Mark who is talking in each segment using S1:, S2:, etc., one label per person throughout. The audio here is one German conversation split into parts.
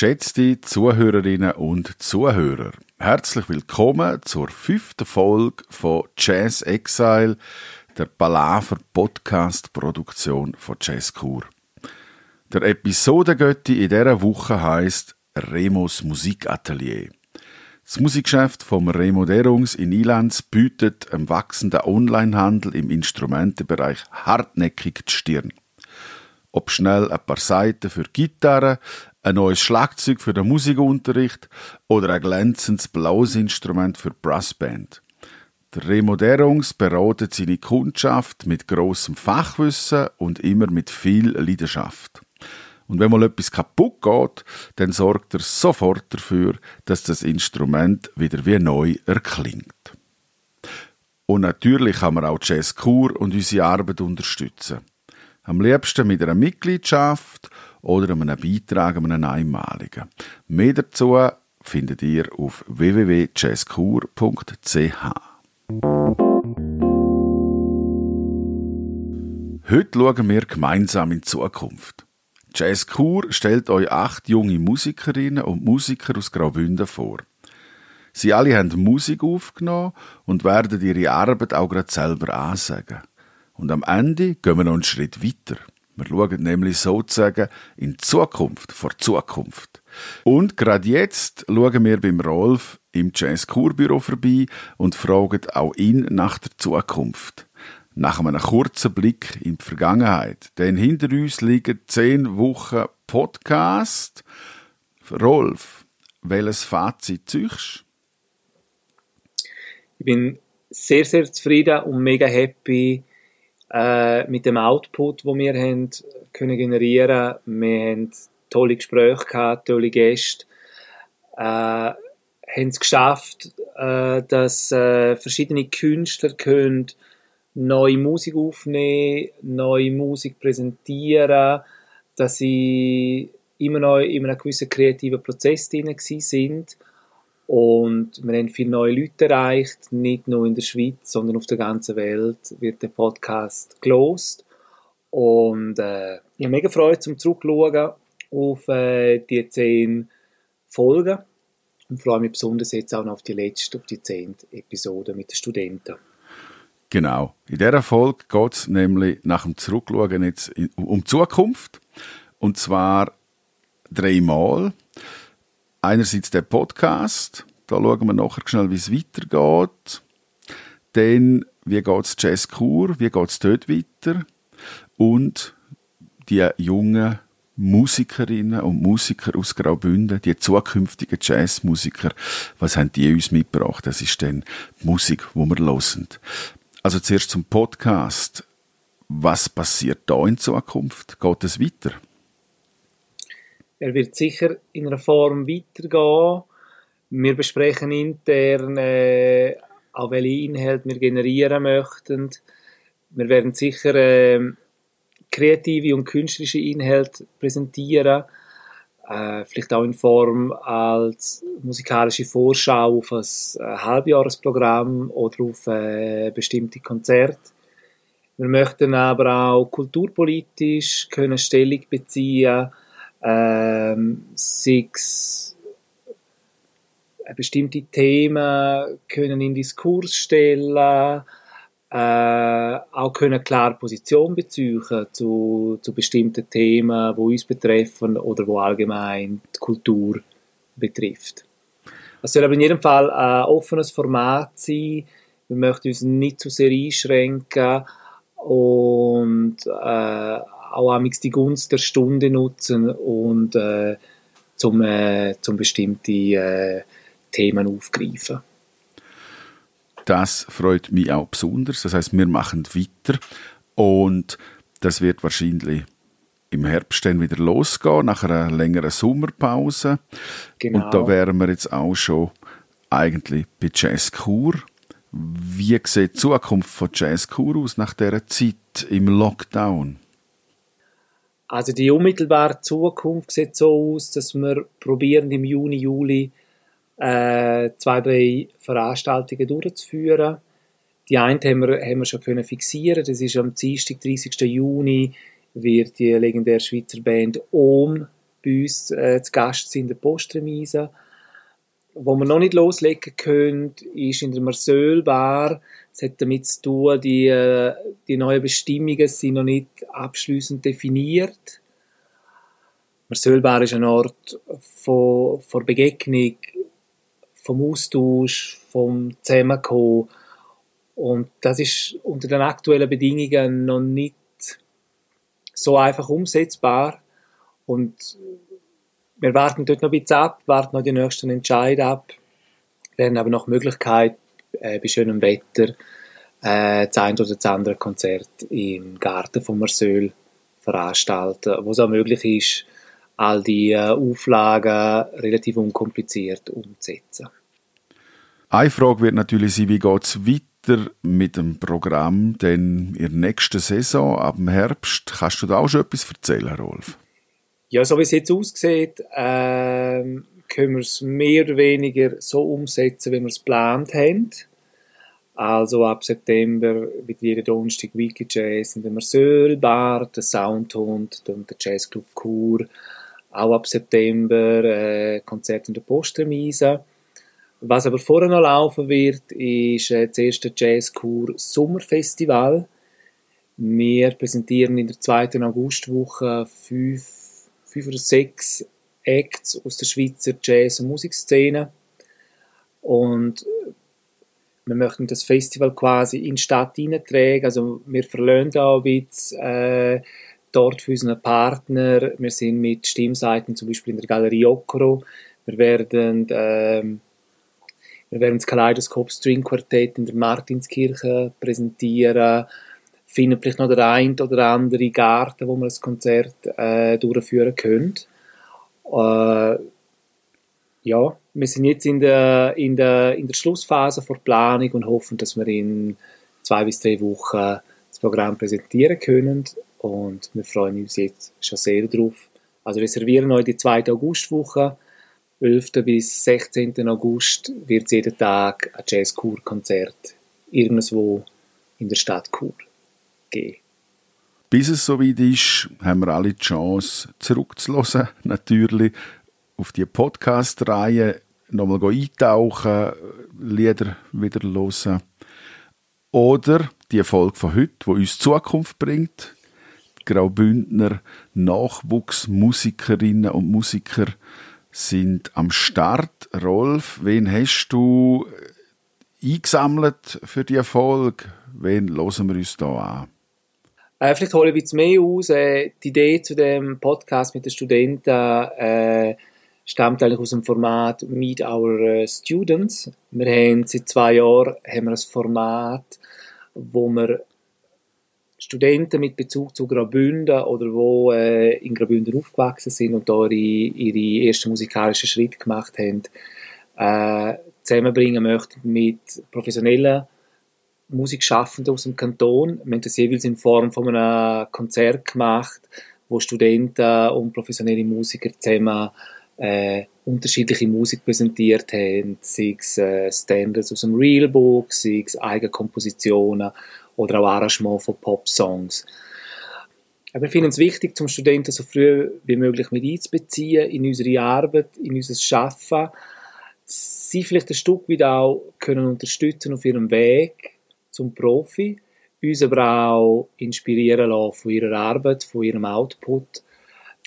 S1: Geschätzte Zuhörerinnen und Zuhörer, herzlich willkommen zur fünften Folge von Jazz Exile, der Palaver Podcast Produktion von Jazzkur. Der Episodengötti in dieser Woche heißt Remos Musikatelier. Das Musikgeschäft vom Remo Derungs in Ilanz bietet einem wachsenden Onlinehandel im Instrumentenbereich hartnäckig die Stirn. Ob schnell ein paar Seiten für Gitarre, ein neues Schlagzeug für den Musikunterricht oder ein glänzendes blaues Instrument für Brassband. Der Remoderungs beratet seine Kundschaft mit großem Fachwissen und immer mit viel Leidenschaft. Und wenn mal etwas kaputt geht, dann sorgt er sofort dafür, dass das Instrument wieder wie neu erklingt. Und natürlich kann man auch Jazzkur und unsere Arbeit unterstützen. Am liebsten mit einer Mitgliedschaft oder einem Beitrag, einem einmaligen. Mehr dazu findet ihr auf www.jazzkur.ch. Heute schauen wir gemeinsam in die Zukunft. Jazzkur stellt euch acht junge Musikerinnen und Musiker aus Graubünden vor. Sie alle haben Musik aufgenommen und werden ihre Arbeit auch gerade selber ansagen. Und am Ende gehen wir noch einen Schritt weiter. Wir schauen nämlich sozusagen in Zukunft, vor Zukunft. Und gerade jetzt schauen wir beim Rolf im Jazz Kurbüro vorbei und fragen auch ihn nach der Zukunft. Nach einem kurzen Blick in die Vergangenheit. Denn hinter uns liegen zehn Wochen Podcast. Rolf, welches Fazit ziehst
S2: Ich bin sehr, sehr zufrieden und mega happy, äh, mit dem Output, wo wir haben können generieren. Wir haben tolle Gespräche gehabt, tolle Gäste. Äh, haben es geschafft, äh, dass äh, verschiedene Künstler können neue Musik aufnehmen, neue Musik präsentieren, dass sie immer noch in einem gewissen kreativen Prozess drin sind und wir haben viele neue Leute erreicht, nicht nur in der Schweiz, sondern auf der ganzen Welt wird der Podcast gelost. Und äh, ich habe mega Freude zum Zurückschauen auf äh, die zehn Folgen und freue mich besonders jetzt auch noch auf die letzte, auf die zehnte Episode mit den Studenten.
S1: Genau. In dieser Folge geht es nämlich nach dem Zurückschauen jetzt um Zukunft. Und zwar dreimal. Einerseits der Podcast, da schauen wir nachher schnell, wie es weitergeht. Dann, wie geht es Jazz Kur, wie geht es dort weiter? Und die jungen Musikerinnen und Musiker aus Graubünden, die zukünftigen Jazzmusiker, was haben die uns mitgebracht? Das ist dann die Musik, wo wir hören. Also zuerst zum Podcast. Was passiert da in Zukunft? Geht es weiter?
S2: Er wird sicher in einer Form weitergehen. Wir besprechen intern, äh, auch welche Inhalte wir generieren möchten. Wir werden sicher äh, kreative und künstlerische Inhalte präsentieren. Äh, vielleicht auch in Form als musikalische Vorschau auf ein äh, Halbjahresprogramm oder auf äh, bestimmte Konzerte. Wir möchten aber auch kulturpolitisch können Stellung beziehen ähm, sechs äh, bestimmte Themen können in Diskurs stellen, äh, auch können klar Position beziehen zu, zu bestimmten Themen, wo uns betreffen oder wo allgemein die Kultur betrifft. Es soll aber in jedem Fall ein offenes Format sein. Wir möchten uns nicht zu sehr einschränken und äh, auch amigs die Gunst der Stunde nutzen und äh, zum, äh, zum bestimmte äh, Themen aufgreifen.
S1: Das freut mich auch besonders. Das heißt, wir machen weiter und das wird wahrscheinlich im Herbst dann wieder losgehen, nach einer längeren Sommerpause. Genau. Und da wären wir jetzt auch schon eigentlich bei Jazzkur. Wie sieht die Zukunft von Jazzkur aus nach dieser Zeit im Lockdown?
S2: Also die unmittelbare Zukunft sieht so aus, dass wir probieren im Juni, Juli äh, zwei, drei Veranstaltungen durchzuführen. Die eine haben wir, haben wir schon können fixieren. Das ist am Dienstag, 30. Juni, wird die legendäre Schweizer Band OM bei uns äh, zu Gast sind, der Postremise. Wo wir noch nicht loslegen können, ist in der Marseille Bar. Es hat damit zu tun, die, äh, die neuen Bestimmungen sind noch nicht abschließend definiert. Marseille Bar ist ein Ort von Begegnung, vom Austausch, vom Zusammenkommen. Und das ist unter den aktuellen Bedingungen noch nicht so einfach umsetzbar. Und wir warten dort noch ein bisschen ab, warten noch die nächsten Entscheid ab, werden aber noch Möglichkeit, äh, bei schönem Wetter äh, das ein oder das andere Konzert im Garten von Marseille veranstalten, wo es auch möglich ist, all die äh, Auflagen relativ unkompliziert umzusetzen.
S1: Eine Frage wird natürlich sein, wie geht es weiter mit dem Programm denn in der nächsten Saison, ab dem Herbst? Kannst du da auch schon etwas erzählen, Rolf?
S2: Ja, so wie es jetzt aussieht, äh, können wir es mehr oder weniger so umsetzen, wie wir es geplant haben. Also ab September wird jeden Donnerstag Wiki Jazz in der Marseille Bar, der Soundhund und der Jazzclub Chur. Auch ab September äh, Konzert in der Postremise. Was aber vorher noch laufen wird, ist äh, das erste Jazzkur Sommerfestival. Wir präsentieren in der zweiten Augustwoche fünf fünf oder sechs Acts aus der Schweizer Jazz- und Musikszene. Und wir möchten das Festival quasi in die Stadt hineintragen. Also wir verlassen auch bisschen äh, dort für unsere Partner. Wir sind mit Stimmseiten zum Beispiel in der Galerie Okro. Wir werden, äh, wir werden das Kaleidoskop String Quartett in der Martinskirche präsentieren finden vielleicht noch der ein oder andere Garten, wo man das Konzert äh, durchführen können. Äh, ja, wir sind jetzt in der, in, der, in der Schlussphase der Planung und hoffen, dass wir in zwei bis drei Wochen das Programm präsentieren können und wir freuen uns jetzt schon sehr drauf. Also reservieren euch die zweite Augustwoche. 11. bis 16. August wird es jeden Tag ein Jazz-Kur-Konzert irgendwo in der Stadt Chur geben.
S1: Bis es soweit ist, haben wir alle die Chance, zurückzulassen, natürlich, auf die Podcast-Reihe nochmal eintauchen, Lieder wieder hören. Oder die Folge von heute, die uns Zukunft bringt. Graubündner Nachwuchsmusikerinnen und Musiker sind am Start. Rolf, wen hast du eingesammelt für die Folge? Wen hören wir uns da an?
S2: Äh, vielleicht hole ich bisschen mehr aus. Äh, die Idee zu dem Podcast mit den Studenten äh, stammt eigentlich aus dem Format Meet Our äh, Students. Wir haben seit zwei Jahren haben wir ein Format, wo wir Studenten mit Bezug zu Graubünden oder wo äh, in Graubünden aufgewachsen sind und da ihre, ihre ersten musikalischen Schritte gemacht haben, äh, zusammenbringen möchten mit professionellen Musikschaffende aus dem Kanton. Wir haben das jeweils in Form von einem Konzert gemacht, wo Studenten und professionelle Musiker zusammen äh, unterschiedliche Musik präsentiert haben, sei es äh, Standards aus dem Realbook, sei es Eigenkompositionen oder auch Arrangements von Pop-Songs. wir finden es wichtig, zum Studenten so früh wie möglich mit einzubeziehen in unsere Arbeit, in unser Schaffen, sie vielleicht ein Stück weit auch können unterstützen auf ihrem Weg zum Profi, uns aber auch inspirieren lassen von ihrer Arbeit, von ihrem Output.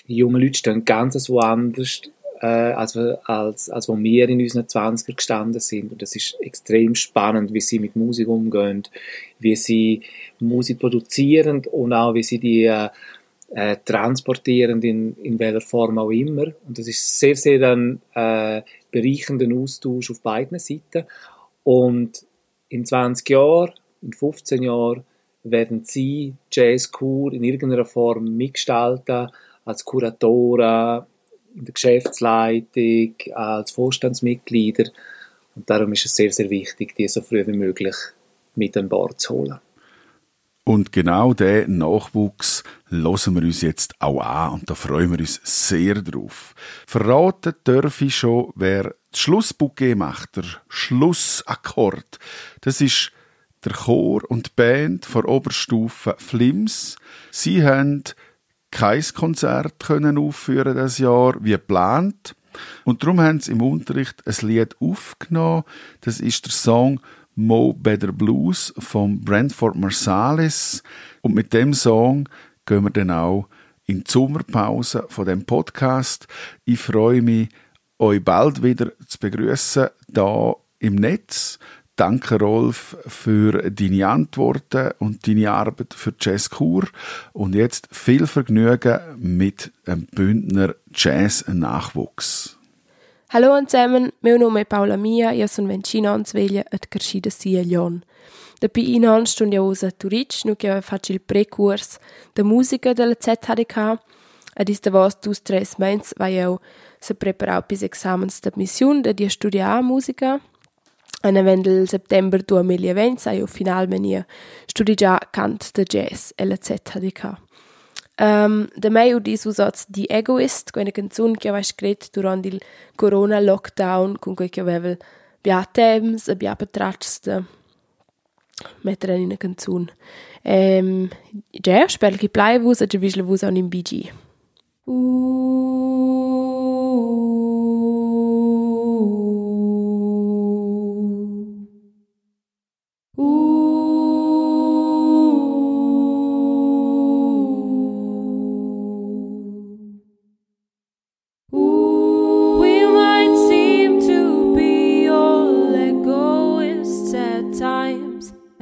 S2: Die jungen Leute stehen ganz woanders, äh, als, als, als wo wir in unseren 20er gestanden sind. Und das ist extrem spannend, wie sie mit Musik umgehen, wie sie Musik produzieren und auch wie sie die äh, äh, transportieren, in, in welcher Form auch immer. Und das ist sehr, sehr ein äh, bereichernder Austausch auf beiden Seiten. Und in 20 Jahren, in 15 Jahren werden sie Jazzkur in irgendeiner Form mitgestalten, als Kuratoren, in der Geschäftsleitung, als Vorstandsmitglieder. Und darum ist es sehr, sehr wichtig, die so früh wie möglich mit an Bord zu holen.
S1: Und genau den Nachwuchs hören wir uns jetzt auch an und da freuen wir uns sehr drauf. Verraten darf ich schon, wer das Schlussbouquet macht, der Schlussakkord. Das ist der Chor und die Band von Oberstufe Flims. Sie haben kein Konzert können aufführen das Jahr wie geplant. Und darum haben sie im Unterricht ein Lied aufgenommen. Das ist der Song Mo Better Blues von Brentford Marsalis. Und mit dem Song gehen wir dann auch in die Sommerpause von dem Podcast. Ich freue mich, euch bald wieder zu begrüßen da im Netz. Danke, Rolf, für deine Antworten und deine Arbeit für Jazz Kur. Und jetzt viel Vergnügen mit dem Bündner Jazz-Nachwuchs.
S3: Hallo zusammen, meu nome è Paula Mia, io sono vicino a sveglia et crescida sia Lyon. Da pi in an stund io usa Turic, nu che faccio il precurs de musica della ZHDK, ed is da vos dus tres mens vai io se preparau pis examens de mission de dia studiar musica, En vendel september 2020 sai io finalmente studiar cant de jazz e la ZHDK. Um, da mei udis usats di Egoist, quella canzun che avevo scritto durante il corona lockdown, con cui avevo bia temps e bia patrats da mettere in una canzun. Um, ja, spero che plai vus e che visle vus an in BG.
S4: We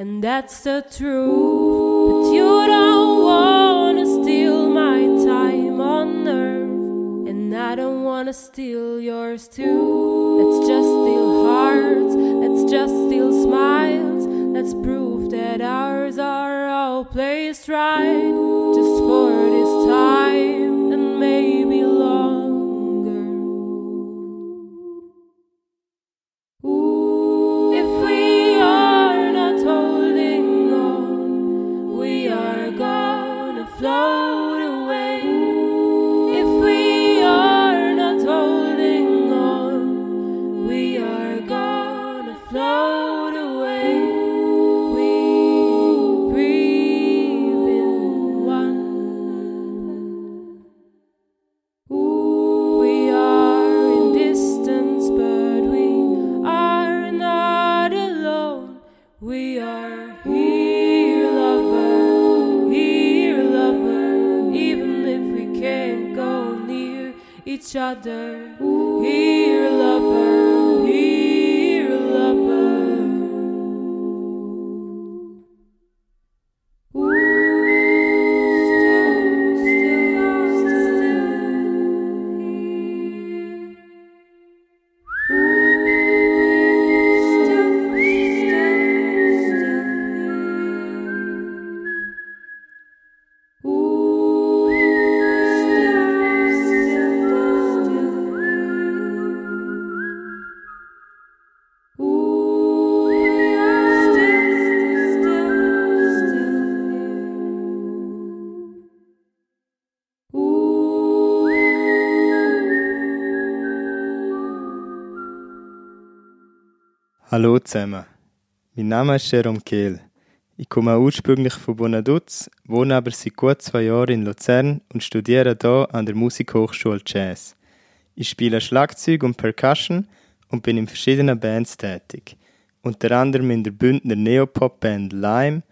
S4: and that's the truth. But you don't wanna steal my time on earth, and I don't wanna steal yours too. Let's just steal hearts, let's just steal smiles, let's prove that ours are all placed right, just for this
S5: Hallo zusammen. Mein Name ist Jerome Kehl. Ich komme ursprünglich von Bonaduz, wohne aber seit gut zwei Jahren in Luzern und studiere hier an der Musikhochschule Jazz. Ich spiele Schlagzeug und Percussion und bin in verschiedenen Bands tätig, unter anderem in der Bündner Neopop-Band Lime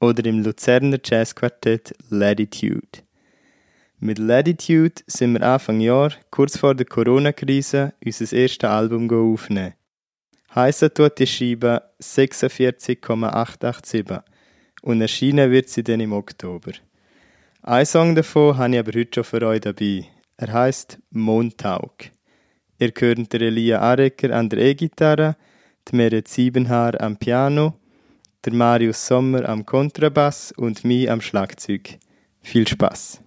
S5: oder im Luzerner Jazzquartett Latitude. Mit Latitude sind wir Anfang Jahr, kurz vor der Corona-Krise, unser erstes Album aufnehmen. Heissen tut die Scheibe 46,887 und erschienen wird sie dann im Oktober. Ein Song davon habe ich aber heute schon für euch dabei. Er heißt Mondtaug. Ihr hört der Elia Arecker an der E-Gitarre, die Meret Siebenhaar am Piano, der Marius Sommer am Kontrabass und mich am Schlagzeug. Viel Spaß!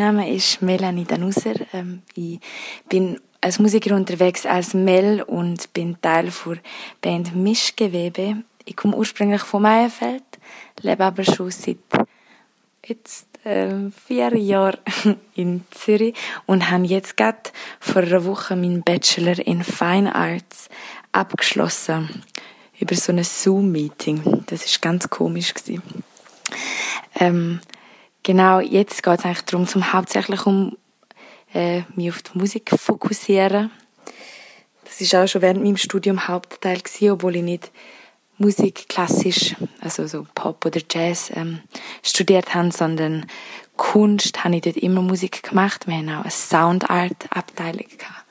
S6: Name ist Melanie Danuser. Ähm, ich bin als Musiker unterwegs als Mel und bin Teil der Band Mischgewebe. Ich komme ursprünglich von Meierfeld, lebe aber schon seit jetzt äh, vier Jahren in Zürich und habe jetzt gerade vor einer Woche meinen Bachelor in Fine Arts abgeschlossen über so ein Zoom-Meeting. Das ist ganz komisch. Ähm, genau, jetzt geht es eigentlich darum, zum hauptsächlich um äh, mich auf die Musik fokussieren. Das ist auch schon während meinem Studium Hauptteil gewesen, obwohl ich nicht Musik klassisch, also so Pop oder Jazz ähm, studiert habe, sondern Kunst habe ich dort immer Musik gemacht. Wir haben auch eine Soundart-Abteilung gehabt.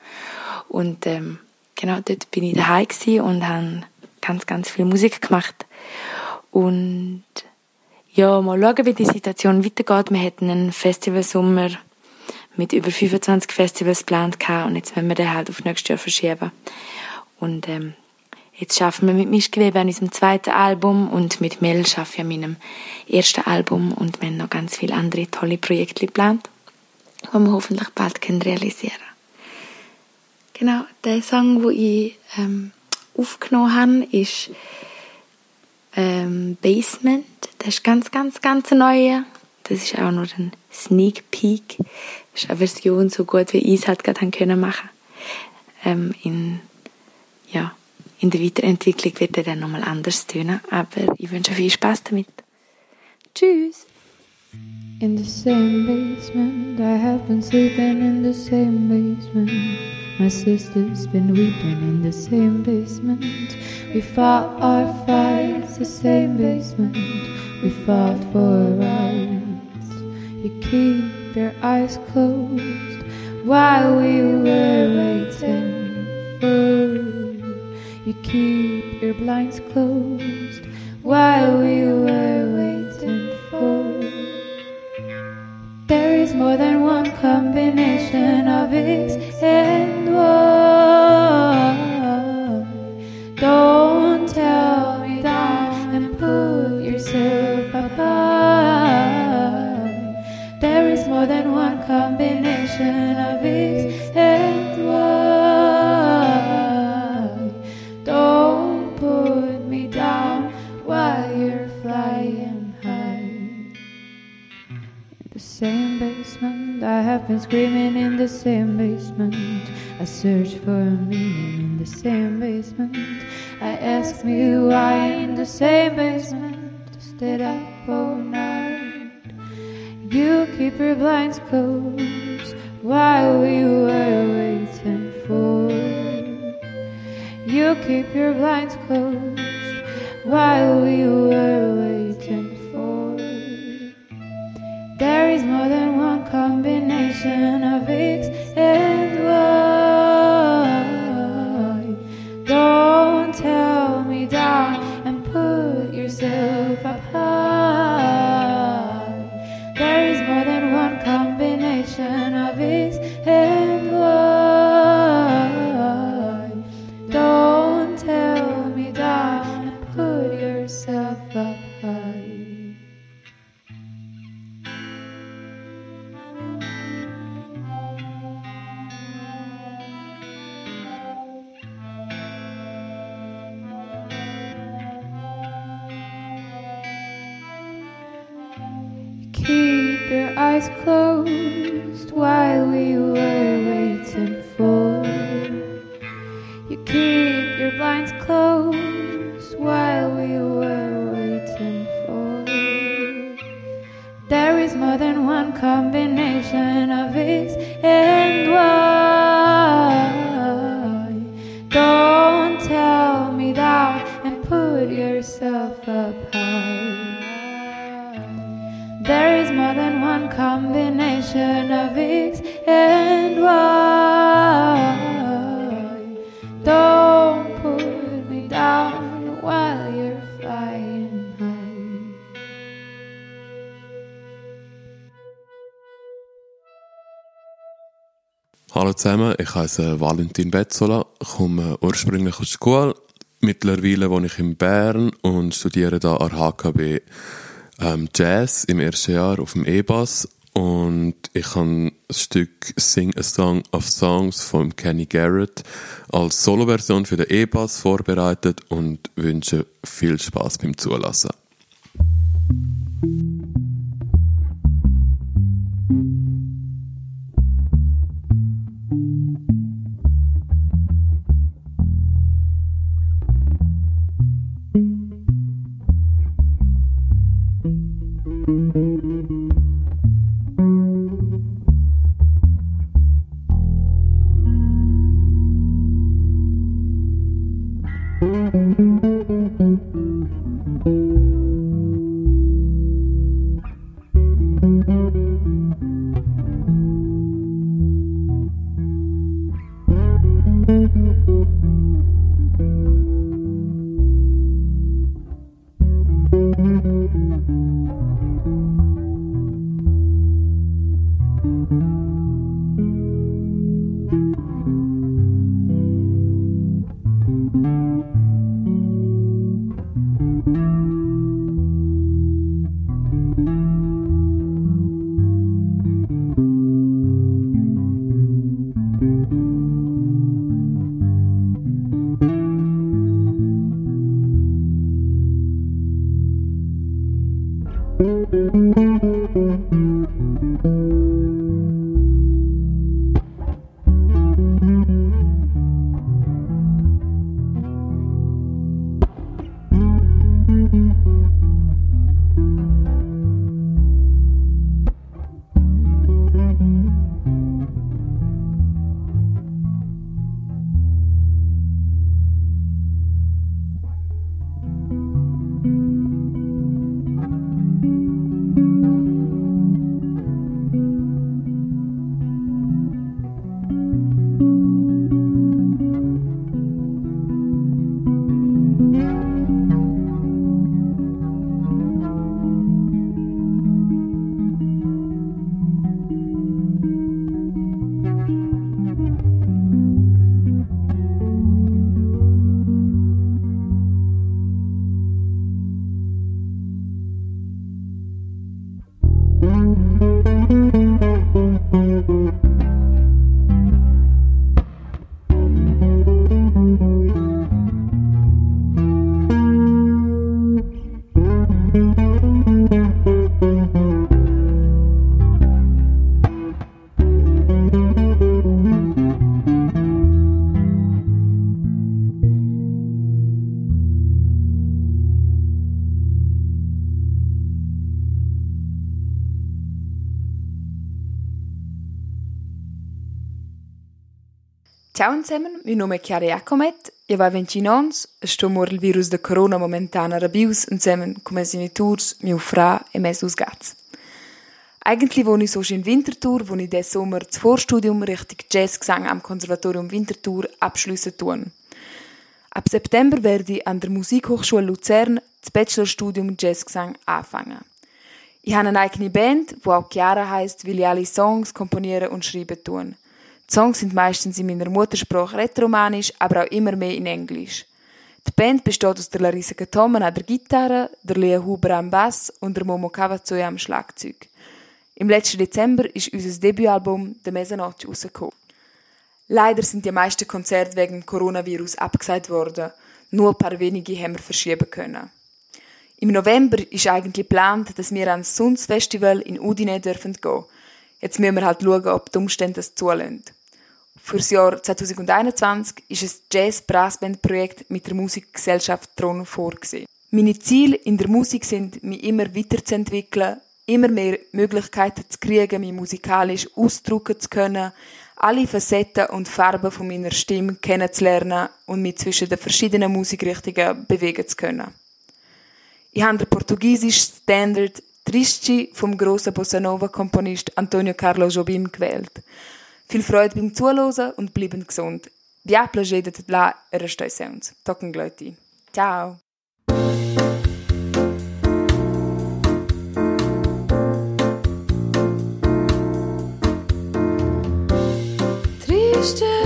S6: Und ähm, genau dort bin ich daheim und habe ganz, ganz viel Musik gemacht. Und ja, mal schauen, wie die Situation weitergeht. Wir hatten einen Festivalsommer mit über 25 Festivals geplant und jetzt wollen wir den halt auf nächstes Jahr verschieben. Und ähm, jetzt schaffen wir mit Mischgewebe an unserem zweiten Album und mit Mel schaffen wir an meinem ersten Album und wir haben noch ganz viele andere tolle Projekte geplant, die wir hoffentlich bald können realisieren Genau, der Song, den ich ähm, aufgenommen habe, ist ähm, Basement. Das ist ganz, ganz, ganz neu. Das ist auch nur ein Sneak Peek. Das ist eine Version so gut, wie ich es halt gerade können machen ähm, in, ja, in der Weiterentwicklung wird er dann nochmal anders tönen, aber ich wünsche viel Spaß damit. Tschüss!
S7: In the same basement, I have been sleeping in the same basement. My sister's been weeping in the same basement. We fought our fights, the same basement. We fought for rights. You keep your eyes closed while we were waiting for. You keep your blinds closed while we were waiting There is more than one combination of X and Y. Don't tell me down and put yourself up. There is more than one combination of X and same basement, I have been screaming in the same basement. I search for meaning in the same basement. I ask me why in the same basement. Stayed up all night. You keep your blinds closed while we were waiting for. You keep your blinds closed while we were reflection
S8: Hallo zusammen, ich heiße Valentin Betzola, komme ursprünglich aus der Schule. Mittlerweile wohne ich in Bern und studiere da an HKB ähm, Jazz im ersten Jahr auf dem E-Bass. und ich habe das Stück Sing a Song of Songs von Kenny Garrett als Soloversion für den E-Bass vorbereitet und wünsche viel Spaß beim Zulassen.
S9: Ciao zusammen, mein Name ist Chiara Jacomet, ich war 20 ans, sto mor il virus de corona momentan rabius zusammen con mes genitors, mio fra e mes dus gats. Eigentlich wohne ich so in Winterthur, wo ich des Sommer das Vorstudium richtig Jazzgesang am Konservatorium Winterthur abschliessen tun. Ab September werde ich an der Musikhochschule Luzern das Bachelorstudium Jazzgesang anfangen. Ich habe eine eigene Band, wo auch Chiara heißt, will ich alle Songs komponieren und schreiben tun. Die Songs sind meistens in meiner Muttersprache Rätoromanisch, aber auch immer mehr in Englisch. Die Band besteht aus der Larissa Gatomen an der Gitarre, der Lea Huber am Bass und der Momo Cavazzoia am Schlagzeug. Im letzten Dezember ist unser Debütalbum «The Mezzanotte» rausgekommen. Leider sind die meisten Konzerte wegen Coronavirus abgesagt worden. Nur ein paar wenige haben wir verschieben können. Im November ist eigentlich geplant, dass wir ans Suns Festival in Udine dürfen gehen. Jetzt müssen wir halt schauen, ob die Umstände das zulassen. Für das Jahr 2021 ist ein Jazz-Brassband-Projekt mit der Musikgesellschaft Tron vorgesehen. Meine Ziele in der Musik sind, mich immer weiterzuentwickeln, immer mehr Möglichkeiten zu kriegen, mich musikalisch ausdrücken zu können, alle Facetten und Farben von meiner Stimme kennenzulernen und mich zwischen den verschiedenen Musikrichtungen bewegen zu können. Ich habe den portugiesischen Standard Trisci vom grossen Bossa Nova Komponist Antonio Carlo Jobim gewählt. Viel Freude beim Zuhören und bleiben gesund. Vi applaudet la restaurations. Tocken glöti. Ciao.
S7: Triste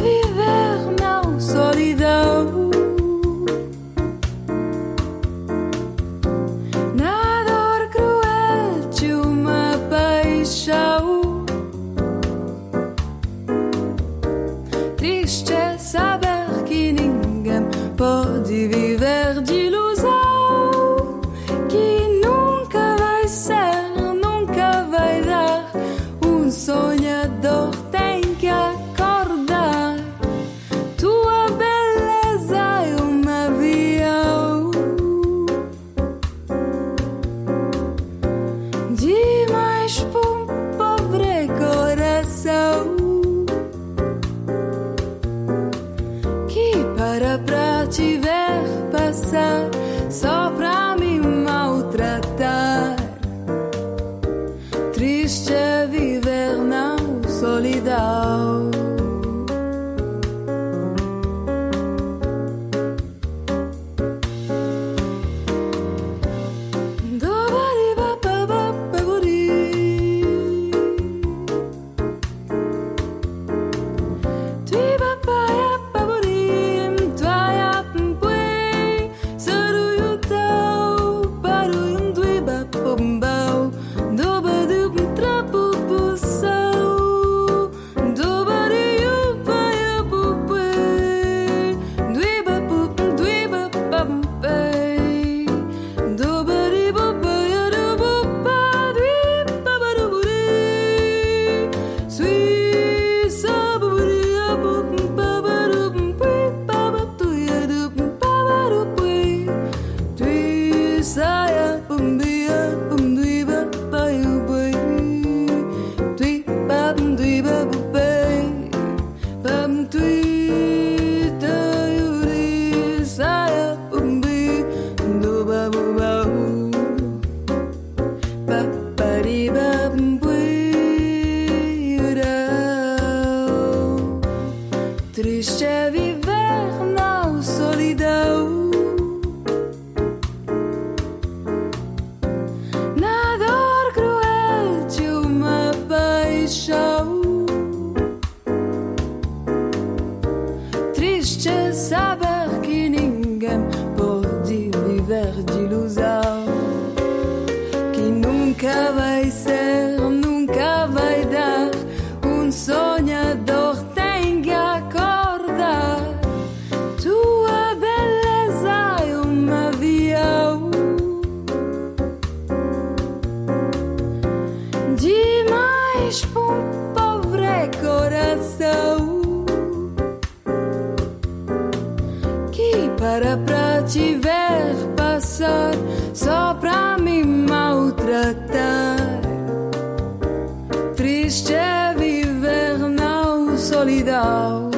S7: solidão,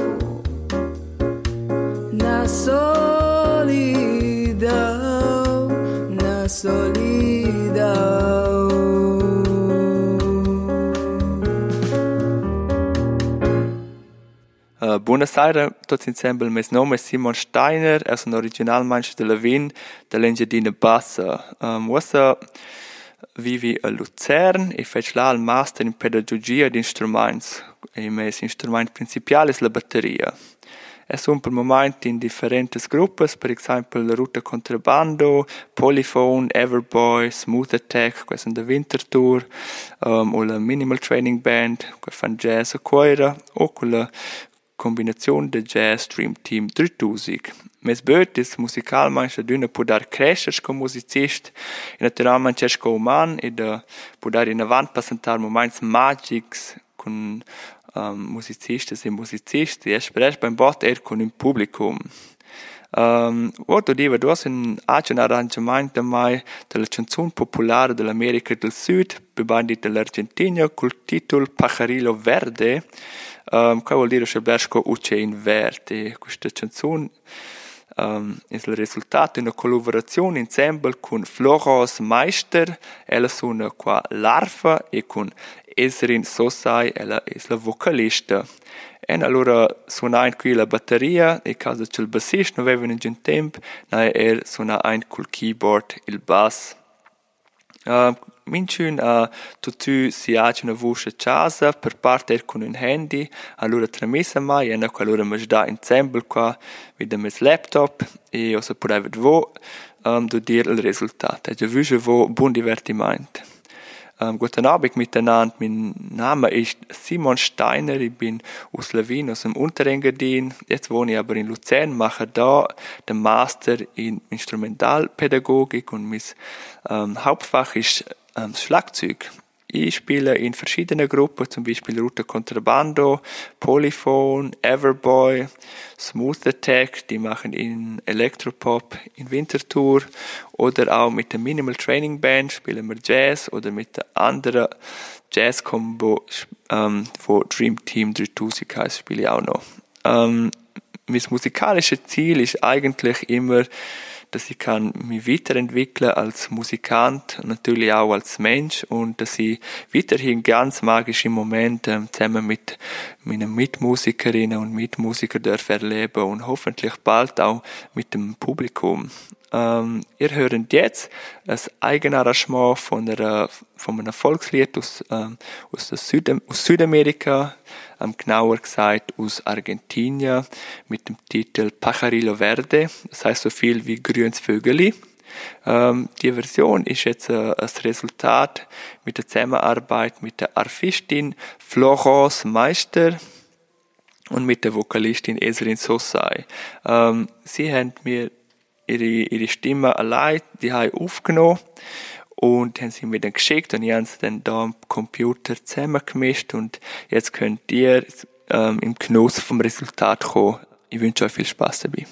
S7: na
S10: solidão, na solidão.
S11: Uh, buonasera, tutti insieme. Mes nome è Simon Steiner, e sono originalmente della Vin, dell'Engiadina Bassa. Um, Wassa vivi a Luzern e fece là il master in pedagogia di strumenti. E il mio strumento principale è la batteria. E sono per momento in differenti gruppi, per esempio la Ruta Contrabando, Polyphone, Everboy, Smooth Attack, questa è la Wintertour, um, o la Minimal Training Band, che fanno jazz a cuore, o con la combinazione de jazz Dream Team 3000. Mes bötis musicalmente d'una pudar crescer come musicist e naturalmente c'è come uman e da pudar in avant passantar moments magics con um, musicistas e musicisti e spres beim bot er con un publicum. Um, Otto diva dos un agent arrangiamento mai della canzone popolare dell'America del Sud, bebandi dell'Argentina, col titolo Pajarillo Verde, um, che vuol dire Scelbersco Uce in Verde. Questa canzone um, è il risultato di una collaborazione insieme con Floros Meister, ella suona qua l'arfa e Esrin Sosai, ella è la vocalista. E allora suona qui la batteria e caso c'è il bassista non aveva in tempo, noi er suona ein col keyboard il bass. Uh, Minciun uh, tutu si ha una voce casa per parte con un handy, allora tramessa mai, e allora mi da insieme qua, vede mes laptop, e io se poteva vo, um, do dir il risultato. E già vuce vo buon divertimento.
S12: Ähm, guten Abend miteinander. Mein Name ist Simon Steiner. Ich bin aus Lewin, aus dem Unterengadin. Jetzt wohne ich aber in Luzern, mache da den Master in Instrumentalpädagogik und mein ähm, Hauptfach ist ähm, Schlagzeug. Ich spiele in verschiedenen Gruppen, zum Beispiel Route Contrabando, Polyphone, Everboy, Smooth Attack, die machen in Electropop in Winterthur oder auch mit der Minimal Training Band spielen wir Jazz oder mit der anderen Jazz-Combo ähm, von Dream Team 3000 heißt, spiele ich auch noch. Ähm, mein musikalisches Ziel ist eigentlich immer, dass ich kann mich weiterentwickeln als Musikant, natürlich auch als Mensch und dass ich weiterhin ganz magische Momente ähm, zusammen mit meinen Mitmusikerinnen und Mitmusikern darf erleben und hoffentlich bald auch mit dem Publikum. Ähm, ihr hört jetzt ein Eigenarrangement von, einer, von einem Volkslied aus, ähm, aus, Süd aus Südamerika, genauer gesagt aus Argentinien, mit dem Titel Pajarillo Verde, das heißt so viel wie grünes Vögeli. Ähm, die Version ist jetzt äh, das Resultat mit der Zusammenarbeit mit der Arfistin Florence Meister und mit der Vokalistin Eselin Sosai. Ähm, sie haben mir ihre, ihre Stimme allein die aufgenommen und haben sie mir dann geschickt und ich habe sie dann da am Computer zusammengemischt und jetzt könnt ihr ähm, im Genuss vom Resultat kommen. Ich wünsche euch viel Spaß dabei.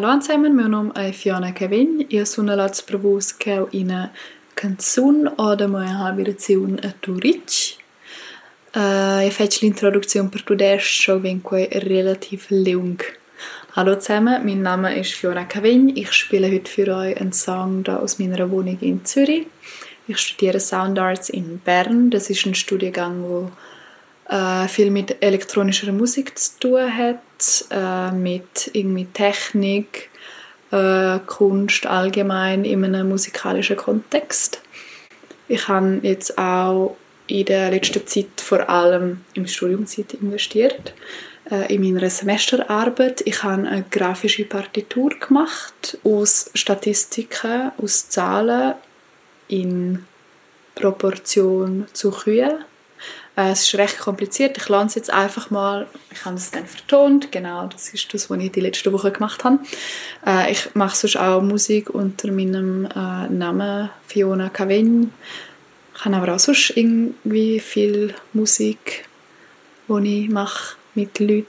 S13: Hallo zusammen, meu nome é Fiona Kevin. Eu sou na Lats para vos que é uma canzone oder uma habitazione a Turic. Uh, ich faccio l'introduzione per tudesh, schon wenn relativ lang. Hallo zusammen, mein Name ist Fiona Kevin. Ich spiele heute für euch einen Song da aus meiner Wohnung in Zürich. Ich studiere Sound Arts in Bern. Das ist ein Studiengang, wo äh, viel mit elektronischer Musik zu tun hat, äh, mit irgendwie Technik, äh, Kunst allgemein in einem musikalischen Kontext. Ich habe jetzt auch in der letzten Zeit vor allem im Studiumzeit investiert äh, in meiner Semesterarbeit. Ich habe eine grafische Partitur gemacht aus Statistiken, aus Zahlen in Proportion zu Kühen äh, es ist recht kompliziert. Ich lerne es jetzt einfach mal. Ich habe es dann vertont. Genau, das ist das, was ich die letzte Woche gemacht habe. Äh, ich mache sonst auch Musik unter meinem äh, Namen Fiona Cavegn. Ich habe aber auch sonst irgendwie viel Musik, die ich mache mit Leuten.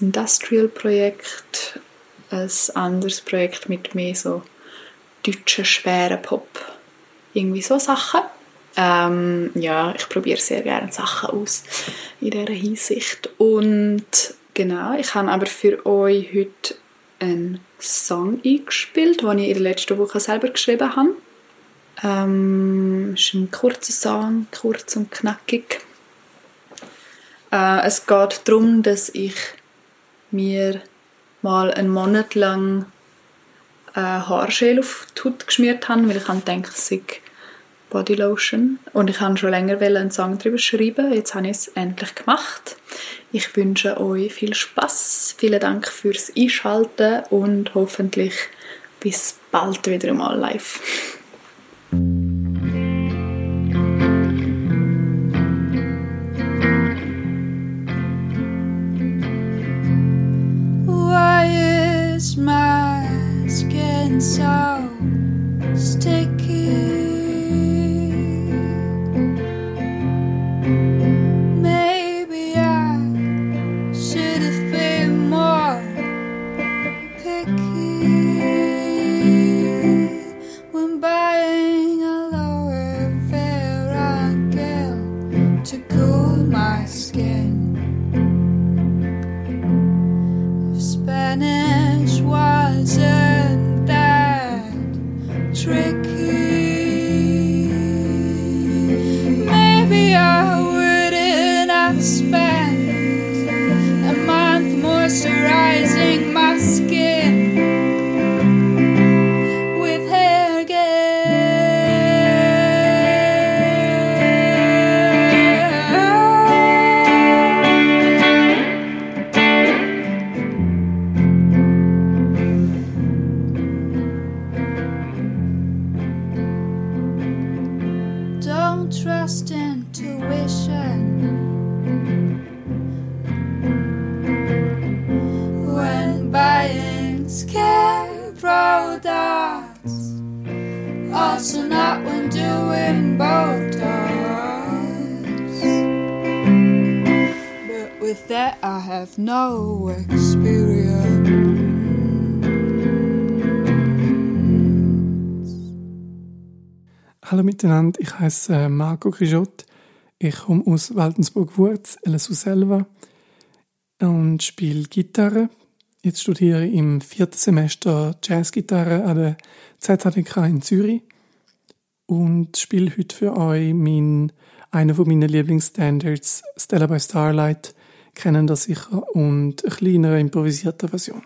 S13: Ein Industrial-Projekt, ein anderes Projekt mit mehr so deutschen, schweren Pop. Irgendwie so Sachen. Ähm, ja, ich probiere sehr gerne Sachen aus in dieser Hinsicht. Und genau, ich habe aber für euch heute einen Song eingespielt, den ich in der letzten Woche selber geschrieben habe. Ähm, ist ein kurzer Song, kurz und knackig. Äh, es geht darum, dass ich mir mal einen Monat lang äh, Haarschäl auf die Haut geschmiert habe, weil ich denke, es sei Bodylotion. Und ich wollte schon länger einen Song darüber schreiben. Jetzt habe ich es endlich gemacht. Ich wünsche euch viel Spaß. Vielen Dank fürs Einschalten und hoffentlich bis bald wieder mal live.
S14: Why is my skin so Also, not when doing Botox. But with that, I have no experience.
S15: Hallo miteinander, ich heiße äh, Marco Grischot. Ich komme aus Waldensburg-Wurz, LSU selber und spiele Gitarre. Jetzt studiere ich im vierten Semester Jazzgitarre an der ZHDK in Zürich und spiele heute für euch mein, einen von meinen Lieblingsstandards, Stella by Starlight, kennen das sicher, und eine kleinere improvisierte Version.